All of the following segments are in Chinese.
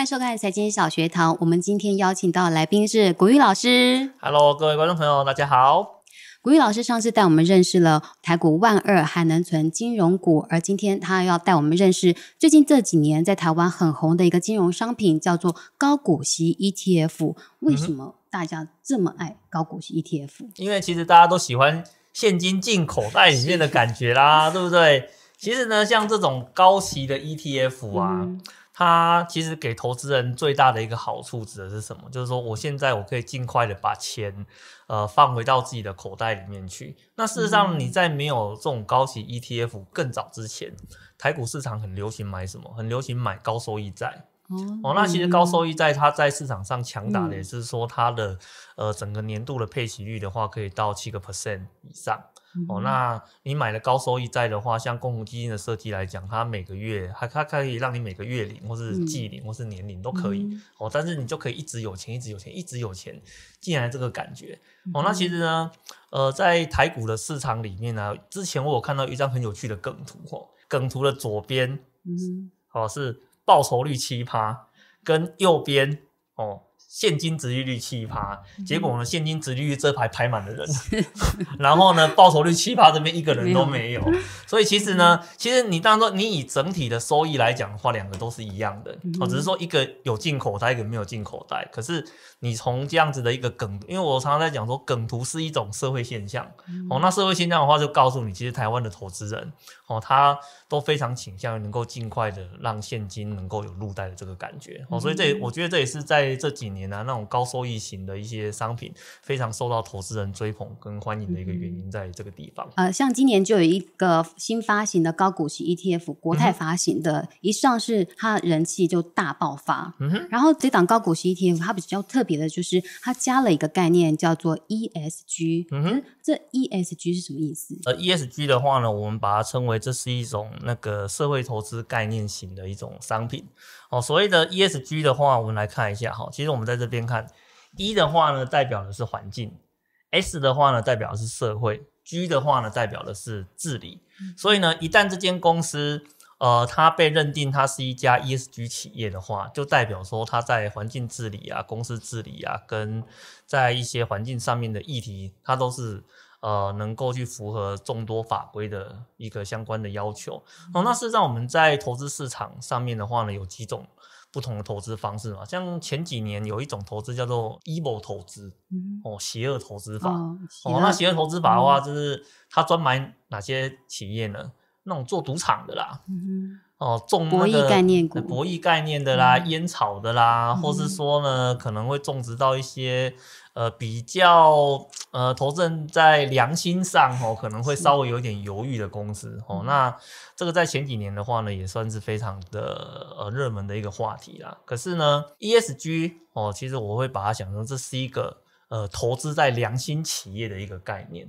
欢迎收看财经小学堂。我们今天邀请到的来宾是古玉老师。Hello，各位观众朋友，大家好。古玉老师上次带我们认识了台股万二还能存金融股，而今天他要带我们认识最近这几年在台湾很红的一个金融商品，叫做高股息 ETF。为什么大家这么爱高股息 ETF？因为其实大家都喜欢现金进口袋里面的感觉啦，对不对？其实呢，像这种高息的 ETF 啊，嗯它其实给投资人最大的一个好处指的是什么？就是说，我现在我可以尽快的把钱呃放回到自己的口袋里面去。那事实上，你在没有这种高息 ETF 更早之前，台股市场很流行买什么？很流行买高收益债。哦，那其实高收益债它在市场上强打的也是说它的、呃整个年度的配息率的话，可以到七个 percent 以上。哦，那你买了高收益债的话，像共同基金的设计来讲，它每个月还它可以让你每个月领，或是季领，或是年领都可以。嗯哦，但是你就可以一直有钱，一直有钱，一直有钱进来这个感觉。哦，那其实呢，呃，在台股的市场里面呢、之前我有看到一张很有趣的梗图哦，梗图的左边嗯哦是报酬率七趴，跟右边哦现金值利率七趴，结果呢现金值利率这排排满了人，然后呢报酬率七趴这边一个人都没有，所以其实呢，其实你当然说你以整体的收益来讲的话，两个都是一样的。哦，只是说一个有进口袋，一个没有进口袋，可是你从这样子的一个梗，因为我常常在讲说梗图是一种社会现象。哦，那社会现象的话就告诉你，其实台湾的投资人哦，他都非常倾向于能够尽快的让现金能够有入袋的这个感觉哦，所以这我觉得这也是在这几年啊那种高收益型的一些商品非常受到投资人追捧跟欢迎的一个原因，在这个地方。呃，像今年就有一个新发行的高股息 ETF，国嗯泰发行的，一上市它人气就大爆发。嗯哼，然后这档高股息 ETF 它比较特别的就是它加了一个概念叫做 ESG。嗯哼，这 ESG 是什么意思？呃，ESG 的话呢，我们把它称为这是一种那个社会投资概念型的一种商品。哦，所谓的 ESG 的话，我们来看一下哈。其实我们在这边看，E 的话呢，代表的是环境；S 的话呢，代表的是社会；G 的话呢，代表的是治理。所以呢，一旦这间公司呃，它被认定它是一家 ESG 企业的话，就代表说它在环境治理啊、公司治理啊，跟在一些环境上面的议题，它都是呃能够去符合众多法规的一个相关的要求。哦，那事实上我们在投资市场上面的话呢，有几种不同的投资方式嘛，像前几年有一种投资叫做 evil 投资，嗯，哦，邪恶投资法。哦，哦，那邪恶投资法的话，就是它专买哪些企业呢？那种做赌场的啦，嗯哦，种博弈那个概念股呃博弈概念的啦，烟草的啦，或是说呢，可能会种植到一些呃比较呃投资人在良心上哦，可能会稍微有点犹豫的公司哦。那这个在前几年的话呢，也算是非常的呃热门的一个话题啦。可是呢，ESG 哦，其实我会把它想成这是一个呃投资在良心企业的一个概念。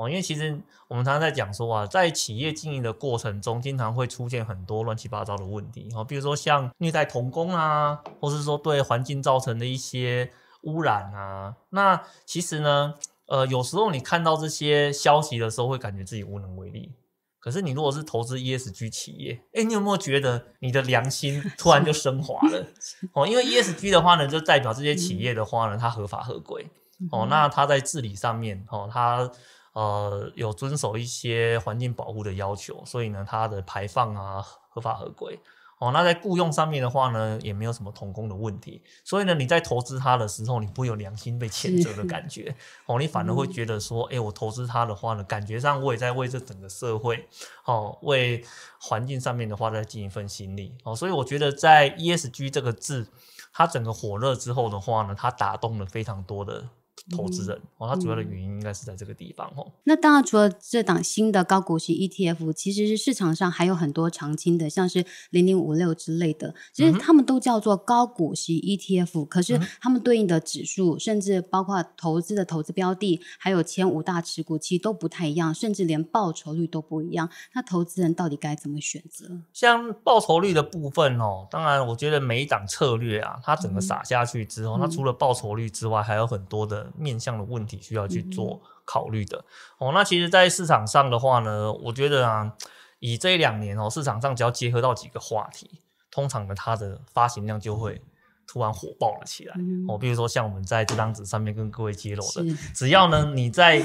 哦，因为其实我们常常在讲说啊，在企业经营的过程中，经常会出现很多乱七八糟的问题，哦，比如说像虐待童工啊，或是说对环境造成的一些污染啊。那其实呢，呃，有时候你看到这些消息的时候，会感觉自己无能为力。可是你如果是投资 ESG 企业，哎，你有没有觉得你的良心突然就升华了？哦，因为 ESG 的话呢，就代表这些企业的话呢，它合法合规。哦，那它在治理上面，哦，它呃有遵守一些环境保护的要求，所以呢，它的排放啊合法合规。哦，那在雇佣上面的话呢，也没有什么童工的问题，所以呢，你在投资它的时候，你不会有良心被谴责的感觉，哦，你反而会觉得说，哎、我投资它的话呢，感觉上我也在为这整个社会，哦，为环境上面的话在尽一份心力，哦，所以我觉得在 ESG 这个字，它整个火热之后的话呢，它打动了非常多的投资人，哦，它主要的原因应该是在这个地方，哦。那当然，除了这档新的高股息 ETF，其实是市场上还有很多常青的，像是零零五六之类的，其实他们都叫做高股息 ETF，、可是他们对应的指数，甚至包括投资的投资标的，还有前五大持股，其实都不太一样，甚至连报酬率都不一样。那投资人到底该怎么选择？像报酬率的部分哦，当然我觉得每一档策略啊，它整个撒下去之后，它除了报酬率之外，还有很多的面向的问题需要去做考虑的。哦，那其实，在市场上的话呢，我觉得啊，以这两年哦，市场上只要结合到几个话题，通常呢，它的发行量就会突然火爆了起来。嗯哦，比如说像我们在这张纸上面跟各位揭露的，只要呢你在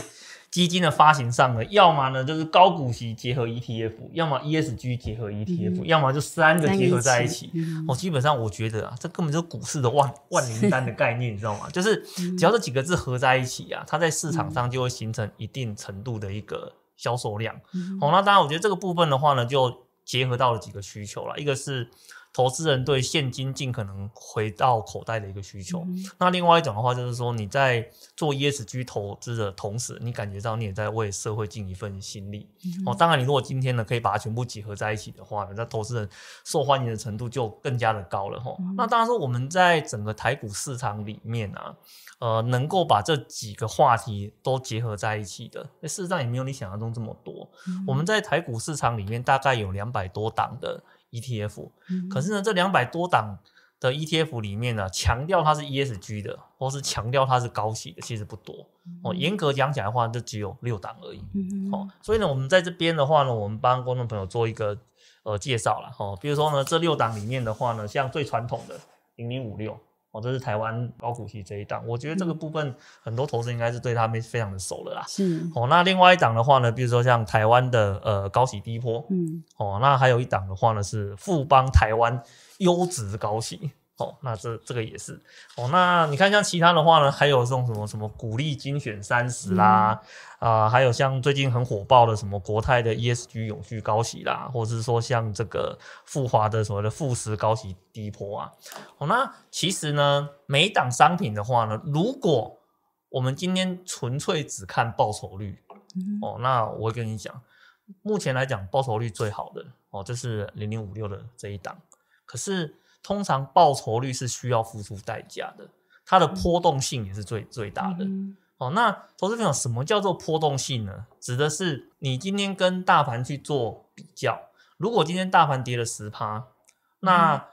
基金的发行上呢，要么呢就是高股息结合 ETF，要么 ESG 结合 ETF，、嗯要么就三个结合在一起。嗯哦，基本上我觉得啊，这根本就是股市的万万灵丹的概念，你知道吗？就是嗯只要这几个字合在一起啊，它在市场上就会形成一定程度的一个销售量。嗯哦，那当然，我觉得这个部分的话呢，就结合到了几个需求了，一个是投资人对现金尽可能回到口袋的一个需求，嗯那另外一种的话就是说你在做 ESG 投资的同时，你感觉到你也在为社会尽一份心力。嗯哦，当然，你如果今天呢可以把它全部结合在一起的话呢，那投资人受欢迎的程度就更加的高了哈。嗯那当然说我们在整个台股市场里面啊，呃，能够把这几个话题都结合在一起的，事实上也没有你想象中这么多。我们在台股市场里面大概有两百多档的 ETF，嗯可是呢，这两百多档的 ETF 里面呢，强调它是 ESG 的，或是强调它是高息的，其实不多哦。严格讲起来的话，就只有六档而已。嗯哦，所以呢，我们在这边的话呢，我们帮观众朋友做一个呃介绍了哦。比如说呢，这六档里面的话呢，像最传统的零零五六哦，这是台湾高股息这一档，我觉得这个部分很多投资人应该是对他们非常的熟了啦。是。哦，那另外一档的话呢，比如说像台湾的呃高息低波，嗯。哦，那还有一档的话呢是富邦台湾优质高息。哦，那这这个也是哦。那你看像其他的话呢，还有这种什么什么股利精选三十啦，啊、还有像最近很火爆的什么国泰的 ESG 永续高息啦，或者是说像这个富华的所谓的富时高息低波啊。哦，那其实呢，每一档商品的话呢，如果我们今天纯粹只看报酬率，嗯哦，那我会跟你讲，目前来讲报酬率最好的哦，就是零零五六的这一档。可是通常报酬率是需要付出代价的，它的波动性也是最最大的。嗯哦，那投资朋友，什么叫做波动性呢？指的是你今天跟大盘去做比较，如果今天大盘跌了十趴，那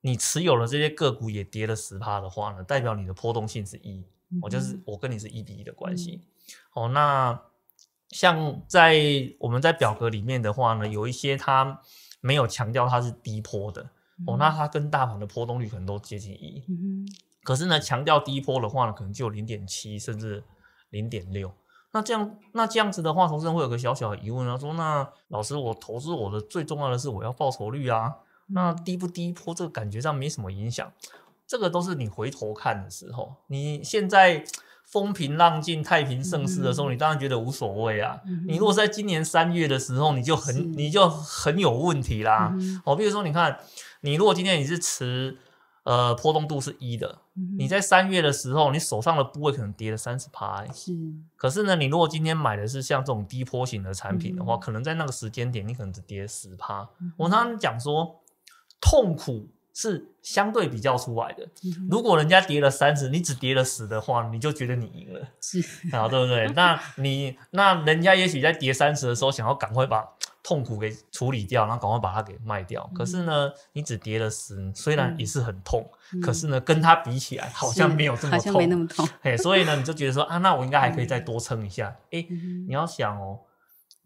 你持有的这些个股也跌了十趴的话呢，代表你的波动性是一。哦，就是我跟你是一比一的关系。哦，那像在我们在表格里面的话呢，有一些它没有强调它是低波的，哦，那它跟大盘的波动率可能都接近一。嗯可是呢，强调低波的话呢，可能就有零点七甚至零点六。那这样，那这样子的话，投资人会有个小小的疑问啊，说那老师，我投资我的最重要的是我要报酬率啊，那低不低波这个感觉上没什么影响，这个都是你回头看的时候，你现在风平浪静、太平盛世的时候，你当然觉得无所谓啊。你如果在今年三月的时候，你就很你就很有问题啦。嗯哦，比如说你看，你如果今天你是持呃波动度是一的，嗯你在三月的时候，你手上的部位可能跌了三十趴，欸是。可是呢，你如果今天买的是像这种低波型的产品的话，嗯。可能在那个时间点，你可能只跌十趴。嗯我常常讲说，痛苦是相对比较出来的。嗯如果人家跌了三十，你只跌了十的话，你就觉得你赢了，是 啊，对不对？那你那人家也许在跌三十的时候，想要赶快把痛苦给处理掉，然后赶快把它给卖掉。可是呢，你只跌了十，虽然也是很痛，可是呢，跟它比起来，好像没有这么好像没那痛。么痛。嘿，所以呢，你就觉得说啊，那我应该还可以再多撑一下。诶，你要想哦，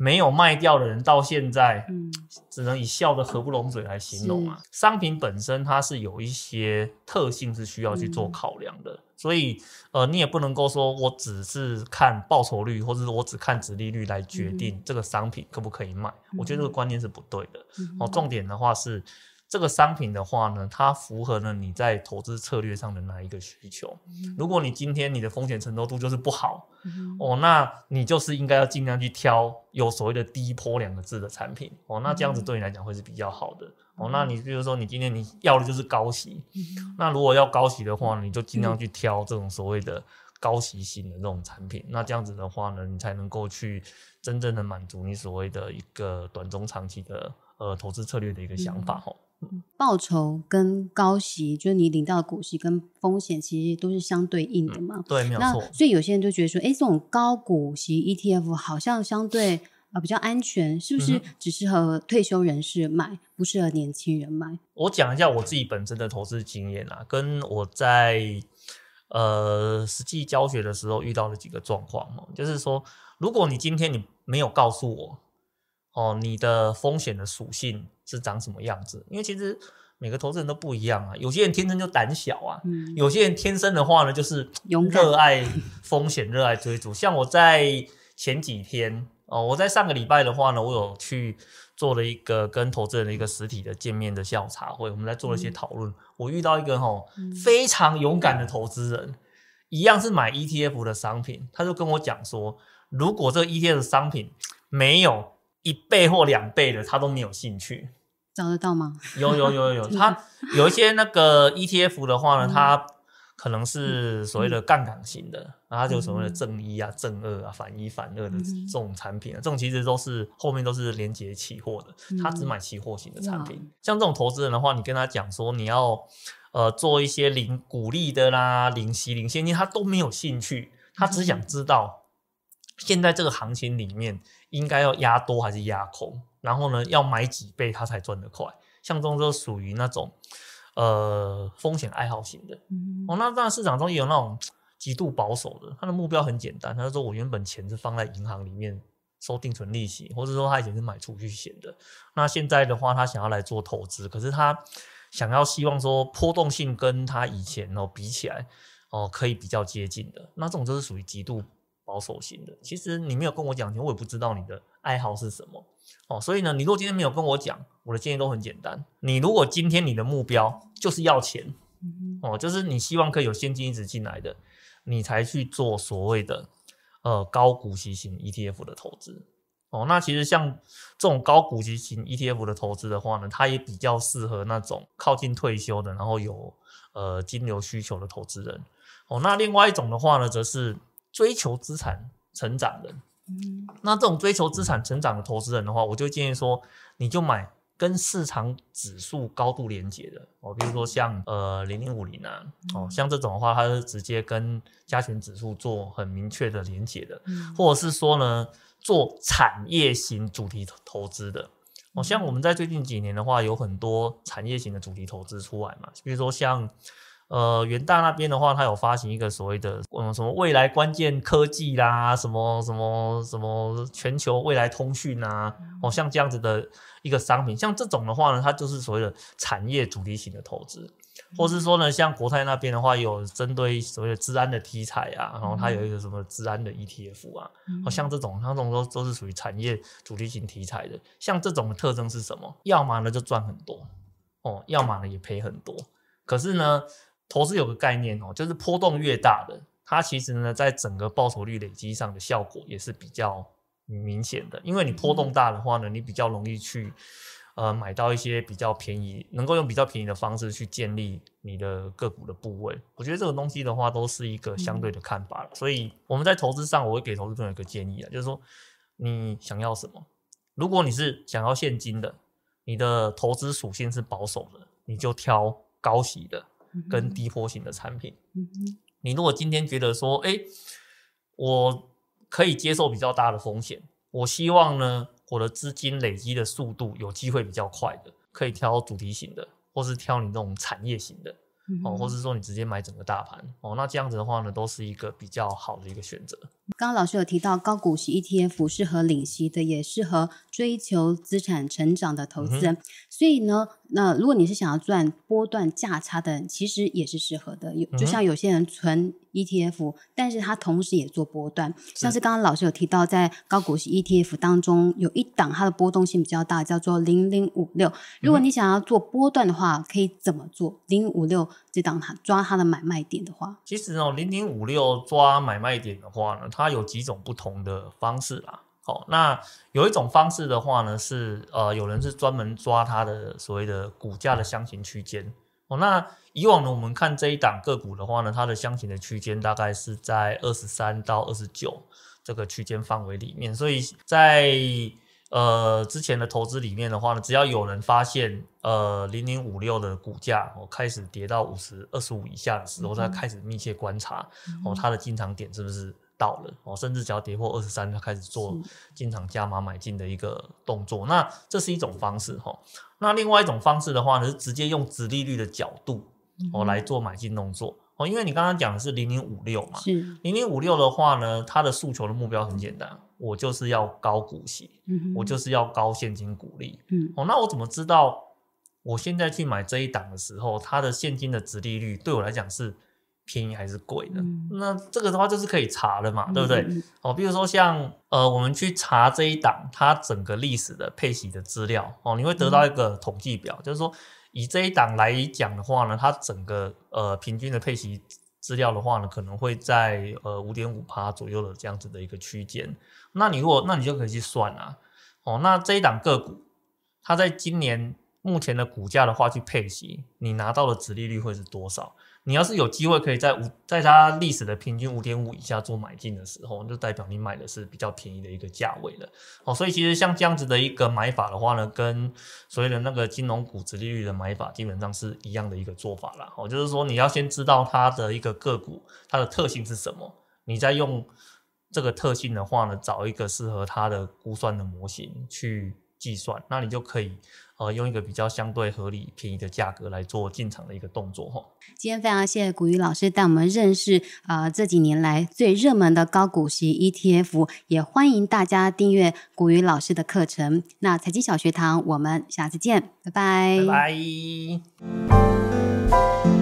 没有卖掉的人到现在，嗯只能以笑得合不拢嘴来形容啊。商品本身它是有一些特性是需要去做考量的，所以呃，你也不能够说我只是看报酬率，或者是我只看值利率来决定这个商品可不可以卖。我觉得这个观念是不对的。哦，重点的话是。这个商品的话呢，它符合了你在投资策略上的哪一个需求？如果你今天你的风险承受度就是不好，嗯哦，那你就是应该要尽量去挑有所谓的低波两个字的产品哦，那这样子对你来讲会是比较好的哦。那你比如说你今天你要的就是高息，那如果要高息的话，你就尽量去挑这种所谓的高息型的这种产品。那这样子的话呢，你才能够去真正的满足你所谓的一个短中长期的呃投资策略的一个想法哈。报酬跟高息，就是你领到的股息跟风险，其实都是相对应的嘛。对，没有那错。所以有些人就觉得说，哎，这种高股息 ETF 好像相对呃比较安全，是不是嗯只适合退休人士买，不适合年轻人买？我讲一下我自己本身的投资经验啊，跟我在呃实际教学的时候遇到的几个状况哦，就是说，如果你今天你没有告诉我哦，你的风险的属性是长什么样子，因为其实每个投资人都不一样啊，有些人天生就胆小啊，嗯，有些人天生的话呢，就是 热爱风险、热爱追逐。像我在前几天哦，我在上个礼拜的话呢，我有去做了一个跟投资人的一个实体的见面的下午茶会，我们在做了一些讨论。我遇到一个吼、非常勇敢的投资人，一样是买 ETF 的商品，他就跟我讲说，如果这个 ETF 的商品没有一倍或两倍的，他都没有兴趣。找得到吗？有有有有有，它 有一些那个 ETF 的话呢，它可能是所谓的杠杆型的，然后它就所谓的正一啊、正二啊、反一反二的这种产品啊，这种其实都是后面都是连接期货的，他只买期货型的产品。像这种投资人的话，你跟他讲说你要呃做一些零股利的啦、零息、零现金，他都没有兴趣，他只想知道现在这个行情里面应该要压多还是压空。然后呢，要买几倍它才赚得快？像这种就属于那种呃风险爱好型的。嗯哦，那当然市场中也有那种极度保守的，他的目标很简单，他就说我原本钱是放在银行里面收定存利息，或者说他以前是买储蓄险的。那现在的话，他想要来做投资，可是他想要希望说波动性跟他以前哦比起来哦可以比较接近的，那这种就是属于极度保守型的。其实你没有跟我讲，我也不知道你的爱好是什么。哦，所以呢，你如果今天没有跟我讲，我的建议都很简单。你如果今天你的目标就是要钱，哦，就是你希望可以有现金一直进来的，你才去做所谓的呃高股息型 ETF 的投资。哦，那其实像这种高股息型 ETF 的投资的话呢，它也比较适合那种靠近退休的，然后有呃金流需求的投资人。哦，那另外一种的话呢，则是追求资产成长的。那这种追求资产成长的投资人的话，我就建议说，你就买跟市场指数高度连接的哦，比如说像呃零零五零啊，哦，像这种的话，它是直接跟加权指数做很明确的连接的，或者是说呢，做产业型主题投资的。哦，像我们在最近几年的话，有很多产业型的主题投资出来嘛，比如说像。呃，元大那边的话，它有发行一个所谓的嗯什么未来关键科技啦，什么什么什么全球未来通讯啊，哦，像这样子的一个商品，像这种的话呢，它就是所谓的产业主题型的投资，或是说呢，像国泰那边的话，有针对所谓的治安的题材啊，然后它有一个什么治安的 ETF 啊，哦，像这种，像这种都都是属于产业主题型题材的，像这种的特征是什么？要么呢就赚很多，哦，要么呢也赔很多，可是呢。投资有个概念哦，就是波动越大的，它其实呢，在整个报酬率累积上的效果也是比较明显的。因为你波动大的话呢，你比较容易去呃买到一些比较便宜，能够用比较便宜的方式去建立你的个股的部位。我觉得这个东西的话，都是一个相对的看法了。所以我们在投资上，我会给投资朋友一个建议啊，就是说你想要什么？如果你是想要现金的，你的投资属性是保守的，你就挑高息的。跟低波型的产品，你如果今天觉得说，哎，我可以接受比较大的风险，我希望呢，我的资金累积的速度有机会比较快的，可以挑主题型的，或是挑你这种产业型的，哦，或是说你直接买整个大盘，哦，那这样子的话呢，都是一个比较好的一个选择。刚刚老师有提到高股息 ETF 适合领息的，也适合追求资产成长的投资人。所以呢，那如果你是想要赚波段价差的人，其实也是适合的。有就像有些人存 ETF，但是他同时也做波段，像是刚刚老师有提到，在高股息 ETF 当中有一档它的波动性比较大，叫做零零五六。如果你想要做波段的话，可以怎么做？零五六这档它抓它的买卖点的话，其实哦，零零五六抓买卖点的话呢，它有几种不同的方式啦。好，那有一种方式的话呢，是呃，有人是专门抓它的所谓的股价的箱型区间。哦，那以往呢，我们看这一档个股的话呢，它的箱型的区间大概是在二十三到二十九这个区间范围里面。所以在呃之前的投资里面的话呢，只要有人发现呃零零五六的股价哦开始跌到五十二十五以下的时候，再开始密切观察哦它的进场点是不是。到了哦，甚至只要跌破二十三，他开始做进场加码买进的一个动作。那这是一种方式哈。那另外一种方式的话呢，是直接用直利率的角度哦来做买进动作哦。因为你刚刚讲的是零零五六嘛，是零零五六的话呢，它的诉求的目标很简单，我就是要高股息，嗯我就是要高现金股利。嗯，哦，那我怎么知道我现在去买这一档的时候，它的现金的值利率对我来讲是便宜还是贵的？那这个的话就是可以查的嘛，对不对？哦，比如说像呃，我们去查这一档它整个历史的配息的资料哦，你会得到一个统计表，就是说以这一档来讲的话呢，它整个呃平均的配息资料的话呢，可能会在呃五点五趴左右的这样子的一个区间。那你如果那你就可以去算啊，哦，那这一档个股它在今年。目前的股价的话，去配息，你拿到的值利率会是多少？你要是有机会可以在五，在它历史的平均五点五以下做买进的时候，就代表你买的是比较便宜的一个价位了。哦，所以其实像这样子的一个买法的话呢，跟所谓的那个金融股值利率的买法基本上是一样的一个做法啦。哦，就是说你要先知道它的一个个股它的特性是什么，你再用这个特性的话呢，找一个适合它的估算的模型去计算，那你就可以。呃，用一个比较相对合理、便宜的价格来做进场的一个动作哈。今天非常谢谢古雨老师带我们认识呃这几年来最热门的高股息 ETF，也欢迎大家订阅古雨老师的课程。那财经小学堂，我们下次见，拜拜，拜拜。